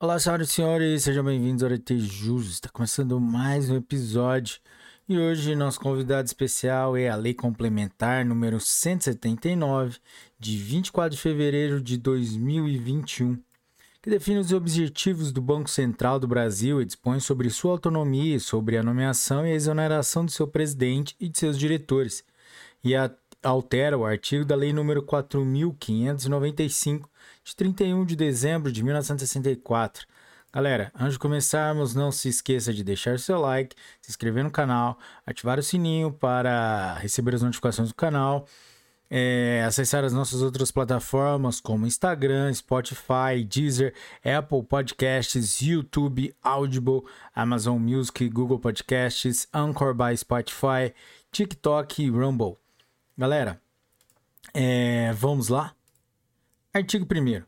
Olá, senhoras e senhores, sejam bem-vindos ao RT Jus. Está começando mais um episódio e hoje nosso convidado especial é a Lei Complementar número 179, de 24 de fevereiro de 2021, que define os objetivos do Banco Central do Brasil e dispõe sobre sua autonomia, sobre a nomeação e a exoneração de seu presidente e de seus diretores, e a, altera o artigo da Lei número 4595 de 31 de dezembro de 1964. Galera, antes de começarmos, não se esqueça de deixar seu like, se inscrever no canal, ativar o sininho para receber as notificações do canal, é, acessar as nossas outras plataformas como Instagram, Spotify, Deezer, Apple Podcasts, YouTube, Audible, Amazon Music, Google Podcasts, Anchor by Spotify, TikTok e Rumble. Galera, é, vamos lá? Artigo 1.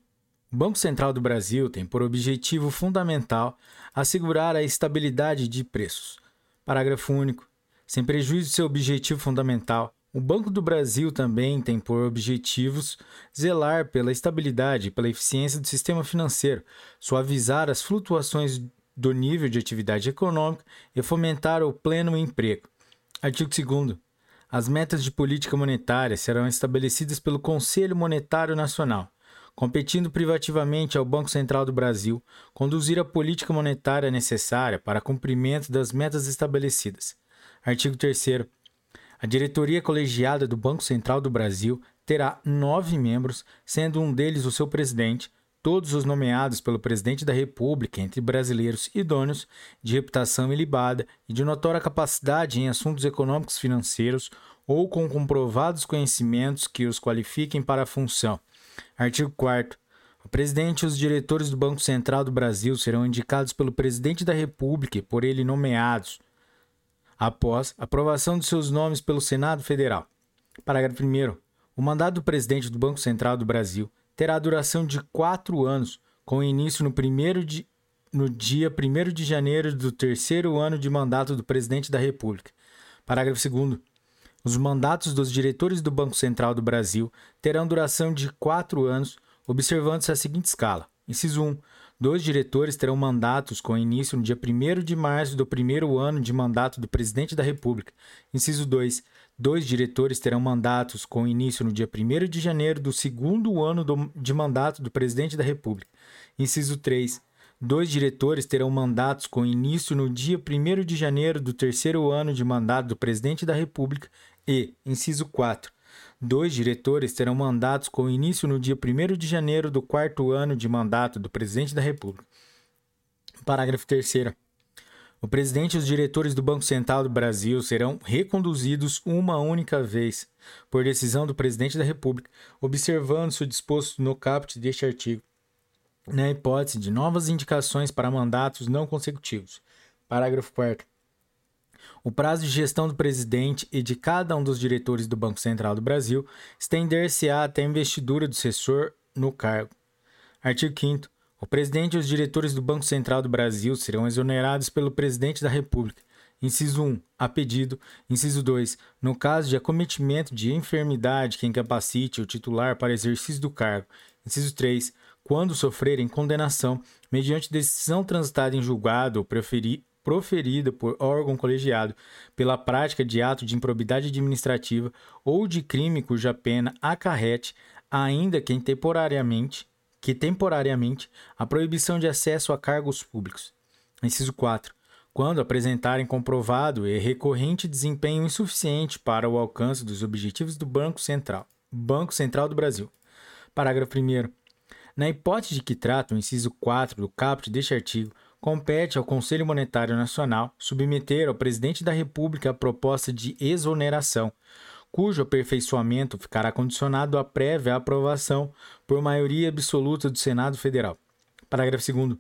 O Banco Central do Brasil tem por objetivo fundamental assegurar a estabilidade de preços. Parágrafo único. Sem prejuízo de seu objetivo fundamental, o Banco do Brasil também tem por objetivos zelar pela estabilidade e pela eficiência do sistema financeiro, suavizar as flutuações do nível de atividade econômica e fomentar o pleno emprego. Artigo 2. As metas de política monetária serão estabelecidas pelo Conselho Monetário Nacional, competindo privativamente ao Banco Central do Brasil conduzir a política monetária necessária para cumprimento das metas estabelecidas. Artigo 3. A diretoria colegiada do Banco Central do Brasil terá nove membros, sendo um deles o seu presidente, todos os nomeados pelo presidente da República entre brasileiros idôneos, de reputação ilibada e de notória capacidade em assuntos econômicos financeiros ou com comprovados conhecimentos que os qualifiquem para a função. Artigo 4 o presidente e os diretores do Banco Central do Brasil serão indicados pelo presidente da República e por ele nomeados após aprovação de seus nomes pelo Senado Federal. Parágrafo 1. O mandato do presidente do Banco Central do Brasil terá duração de quatro anos, com início no, primeiro de, no dia 1 de janeiro do terceiro ano de mandato do presidente da República. Parágrafo 2. Os mandatos dos diretores do Banco Central do Brasil terão duração de quatro anos, observando-se a seguinte escala. Inciso 1. Dois diretores terão mandatos com início no dia 1 de março do primeiro ano de mandato do Presidente da República. Inciso 2. Dois diretores terão mandatos com início no dia 1 de janeiro do segundo ano do, de mandato do Presidente da República. Inciso 3. Dois diretores terão mandatos com início no dia 1 de janeiro do terceiro ano de mandato do Presidente da República. E, inciso 4. Dois diretores terão mandatos com início no dia 1 de janeiro do quarto ano de mandato do Presidente da República. Parágrafo 3. O presidente e os diretores do Banco Central do Brasil serão reconduzidos uma única vez, por decisão do presidente da República, observando-se o disposto no caput deste artigo, na hipótese de novas indicações para mandatos não consecutivos. Parágrafo 4. O prazo de gestão do presidente e de cada um dos diretores do Banco Central do Brasil estender-se-á até a investidura do assessor no cargo. Artigo 5. O presidente e os diretores do Banco Central do Brasil serão exonerados pelo presidente da República. Inciso 1, a pedido. Inciso 2, no caso de acometimento de enfermidade que incapacite o titular para exercício do cargo. Inciso 3, quando sofrerem condenação, mediante decisão transitada em julgado ou proferida por órgão colegiado pela prática de ato de improbidade administrativa ou de crime cuja pena acarrete, ainda que temporariamente, que temporariamente a proibição de acesso a cargos públicos. Inciso 4. Quando apresentarem comprovado e recorrente desempenho insuficiente para o alcance dos objetivos do Banco Central, Banco Central do Brasil. Parágrafo 1. Na hipótese de que trata o inciso 4 do caput deste artigo, compete ao Conselho Monetário Nacional submeter ao Presidente da República a proposta de exoneração, cujo aperfeiçoamento ficará condicionado à prévia aprovação por maioria absoluta do Senado Federal. Parágrafo 2.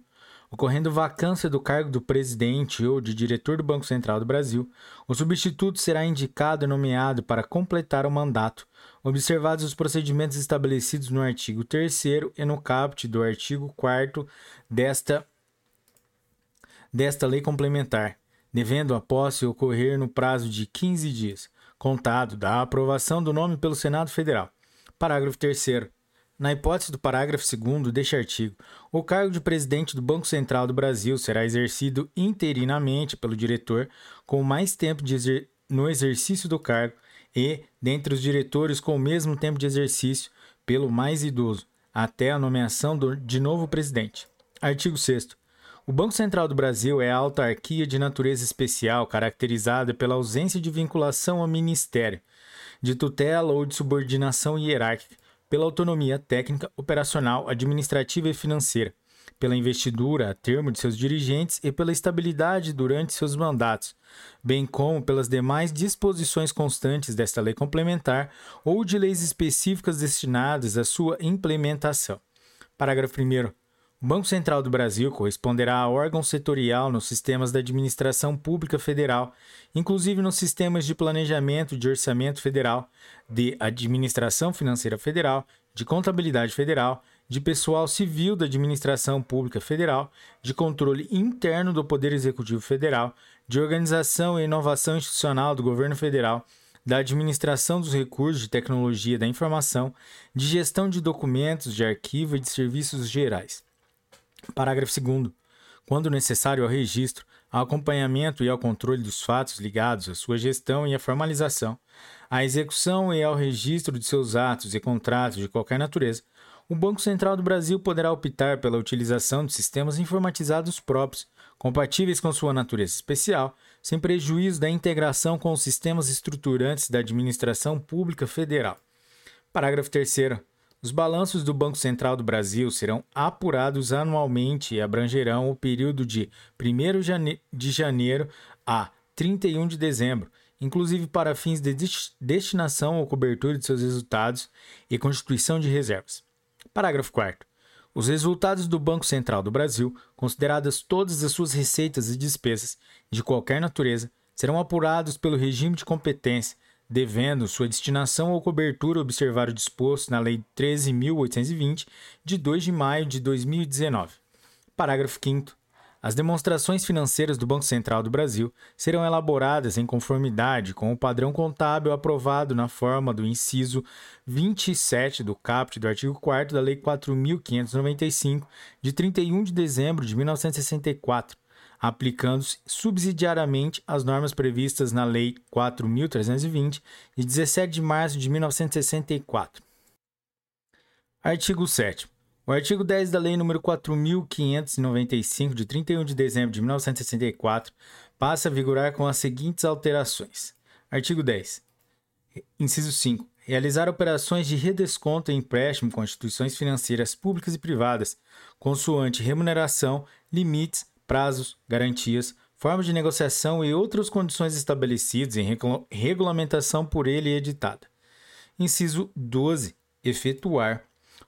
Ocorrendo vacância do cargo do presidente ou de diretor do Banco Central do Brasil, o substituto será indicado e nomeado para completar o mandato, observados os procedimentos estabelecidos no artigo 3 e no caput do artigo 4 desta, desta lei complementar, devendo a posse ocorrer no prazo de 15 dias contado da aprovação do nome pelo Senado Federal. Parágrafo 3 Na hipótese do parágrafo 2 deste artigo, o cargo de presidente do Banco Central do Brasil será exercido interinamente pelo diretor com mais tempo exer no exercício do cargo e, dentre os diretores com o mesmo tempo de exercício, pelo mais idoso, até a nomeação do, de novo presidente. Artigo 6. O Banco Central do Brasil é a autarquia de natureza especial caracterizada pela ausência de vinculação ao ministério, de tutela ou de subordinação hierárquica, pela autonomia técnica, operacional, administrativa e financeira, pela investidura a termo de seus dirigentes e pela estabilidade durante seus mandatos, bem como pelas demais disposições constantes desta lei complementar ou de leis específicas destinadas à sua implementação. Parágrafo 1. Banco Central do Brasil corresponderá a órgão setorial nos sistemas da administração pública federal, inclusive nos sistemas de planejamento de orçamento federal, de administração financeira federal, de contabilidade federal, de pessoal civil da administração pública federal, de controle interno do Poder Executivo Federal, de organização e inovação institucional do governo federal, da administração dos recursos de tecnologia da informação, de gestão de documentos, de arquivo e de serviços gerais. Parágrafo 2. Quando necessário ao registro, ao acompanhamento e ao controle dos fatos ligados à sua gestão e à formalização, à execução e ao registro de seus atos e contratos de qualquer natureza, o Banco Central do Brasil poderá optar pela utilização de sistemas informatizados próprios, compatíveis com sua natureza especial, sem prejuízo da integração com os sistemas estruturantes da administração pública federal. Parágrafo 3. Os balanços do Banco Central do Brasil serão apurados anualmente e abrangerão o período de 1 de janeiro a 31 de dezembro, inclusive para fins de destinação ou cobertura de seus resultados e constituição de reservas. Parágrafo 4. Os resultados do Banco Central do Brasil, consideradas todas as suas receitas e despesas de qualquer natureza, serão apurados pelo regime de competência devendo sua destinação ou cobertura observar o disposto na Lei 13.820, de 2 de maio de 2019. Parágrafo 5. As demonstrações financeiras do Banco Central do Brasil serão elaboradas em conformidade com o padrão contábil aprovado na forma do inciso 27 do caput do artigo 4 da Lei 4.595, de 31 de dezembro de 1964, aplicando-se subsidiariamente as normas previstas na Lei 4.320, de 17 de março de 1964. Artigo 7. O artigo 10 da Lei nº 4.595, de 31 de dezembro de 1964, passa a vigorar com as seguintes alterações. Artigo 10. Inciso 5. Realizar operações de redesconto e empréstimo com instituições financeiras públicas e privadas, consoante remuneração, limites prazos, garantias, formas de negociação e outras condições estabelecidas em regulamentação por ele editada. Inciso 12. Efetuar,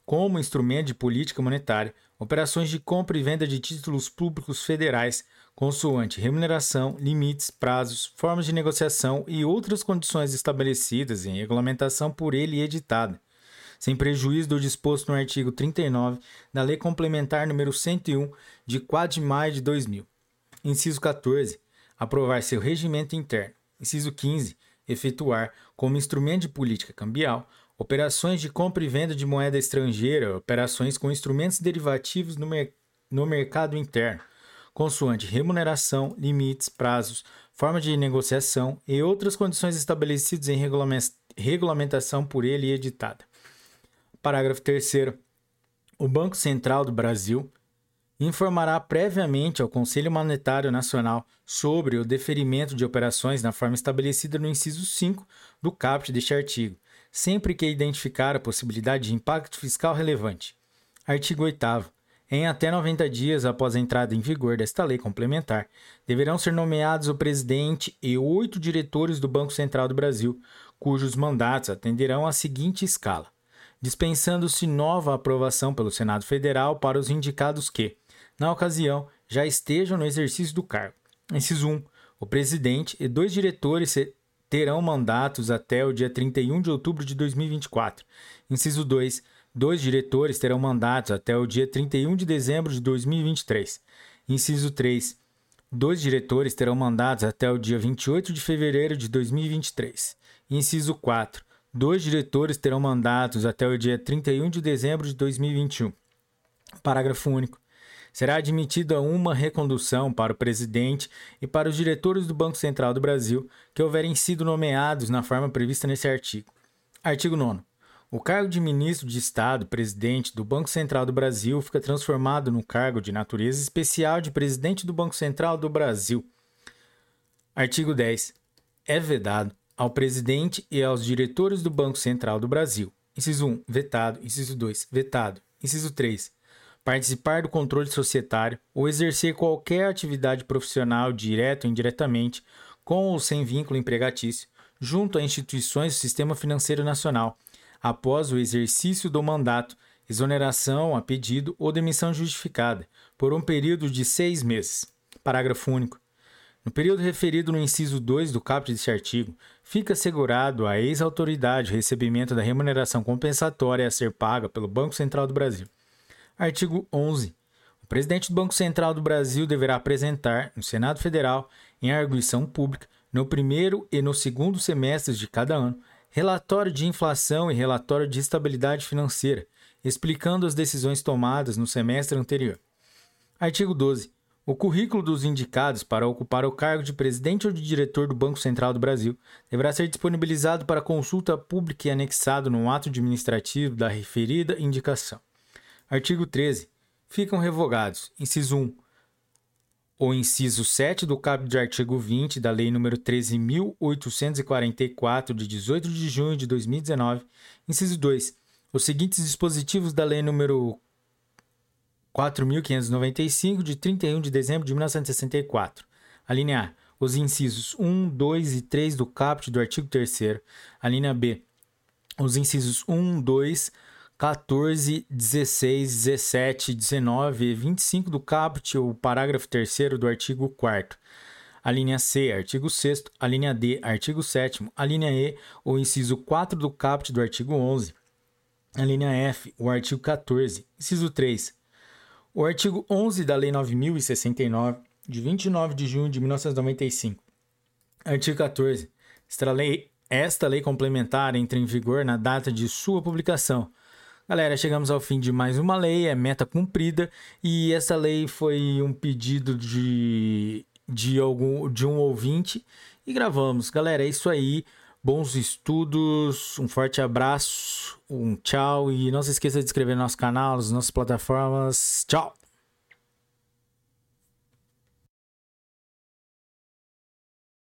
como instrumento de política monetária, operações de compra e venda de títulos públicos federais, consoante remuneração, limites, prazos, formas de negociação e outras condições estabelecidas em regulamentação por ele editada sem prejuízo do disposto no artigo 39 da Lei Complementar número 101, de 4 de maio de 2000. Inciso 14. Aprovar seu regimento interno. Inciso 15. Efetuar, como instrumento de política cambial, operações de compra e venda de moeda estrangeira, operações com instrumentos derivativos no, mer no mercado interno, consoante remuneração, limites, prazos, forma de negociação e outras condições estabelecidas em regulamentação por ele editada. Parágrafo 3. O Banco Central do Brasil informará previamente ao Conselho Monetário Nacional sobre o deferimento de operações na forma estabelecida no inciso 5 do caput deste artigo, sempre que identificar a possibilidade de impacto fiscal relevante. Artigo 8 em até 90 dias após a entrada em vigor desta lei complementar, deverão ser nomeados o presidente e oito diretores do Banco Central do Brasil, cujos mandatos atenderão à seguinte escala: dispensando-se nova aprovação pelo Senado Federal para os indicados que, na ocasião, já estejam no exercício do cargo. Inciso 1. O presidente e dois diretores terão mandatos até o dia 31 de outubro de 2024. Inciso 2. Dois diretores terão mandatos até o dia 31 de dezembro de 2023. Inciso 3. Dois diretores terão mandatos até o dia 28 de fevereiro de 2023. Inciso 4 Dois diretores terão mandatos até o dia 31 de dezembro de 2021. Parágrafo único. Será admitida uma recondução para o presidente e para os diretores do Banco Central do Brasil que houverem sido nomeados na forma prevista nesse artigo. Artigo 9. O cargo de ministro de Estado, presidente do Banco Central do Brasil, fica transformado no cargo de natureza especial de presidente do Banco Central do Brasil. Artigo 10. É vedado ao presidente e aos diretores do Banco Central do Brasil. Inciso 1, vetado. Inciso 2, vetado. Inciso 3, participar do controle societário ou exercer qualquer atividade profissional, direta ou indiretamente, com ou sem vínculo empregatício, junto a instituições do Sistema Financeiro Nacional, após o exercício do mandato, exoneração a pedido ou demissão justificada, por um período de seis meses. Parágrafo único. No período referido no inciso 2 do caput deste artigo, fica assegurado à ex-autoridade o recebimento da remuneração compensatória a ser paga pelo Banco Central do Brasil. Artigo 11. O presidente do Banco Central do Brasil deverá apresentar, no Senado Federal, em arguição pública, no primeiro e no segundo semestres de cada ano, relatório de inflação e relatório de estabilidade financeira, explicando as decisões tomadas no semestre anterior. Artigo 12. O currículo dos indicados para ocupar o cargo de presidente ou de diretor do Banco Central do Brasil deverá ser disponibilizado para consulta pública e anexado no ato administrativo da referida indicação. Artigo 13. Ficam revogados: inciso 1. O inciso 7 do caput de artigo 20 da Lei nº 13.844, de 18 de junho de 2019. Inciso 2. Os seguintes dispositivos da Lei nº 4.595, de 31 de dezembro de 1964. A linha A. Os incisos 1, 2 e 3 do caput do artigo 3 A linha B. Os incisos 1, 2, 14, 16, 17, 19 e 25 do caput ou parágrafo 3 do artigo 4 a linha C, artigo 6 a linha D, artigo 7 a linha E, o inciso 4 do caput do artigo 11, a linha F, o artigo 14, inciso 3, o artigo 11 da Lei 9069, de 29 de junho de 1995. Artigo 14. Esta lei, esta lei complementar entra em vigor na data de sua publicação. Galera, chegamos ao fim de mais uma lei, é meta cumprida, e essa lei foi um pedido de, de, algum, de um ouvinte e gravamos. Galera, é isso aí. Bons estudos, um forte abraço, um tchau e não se esqueça de inscrever no nosso canal, nas nossas plataformas. Tchau!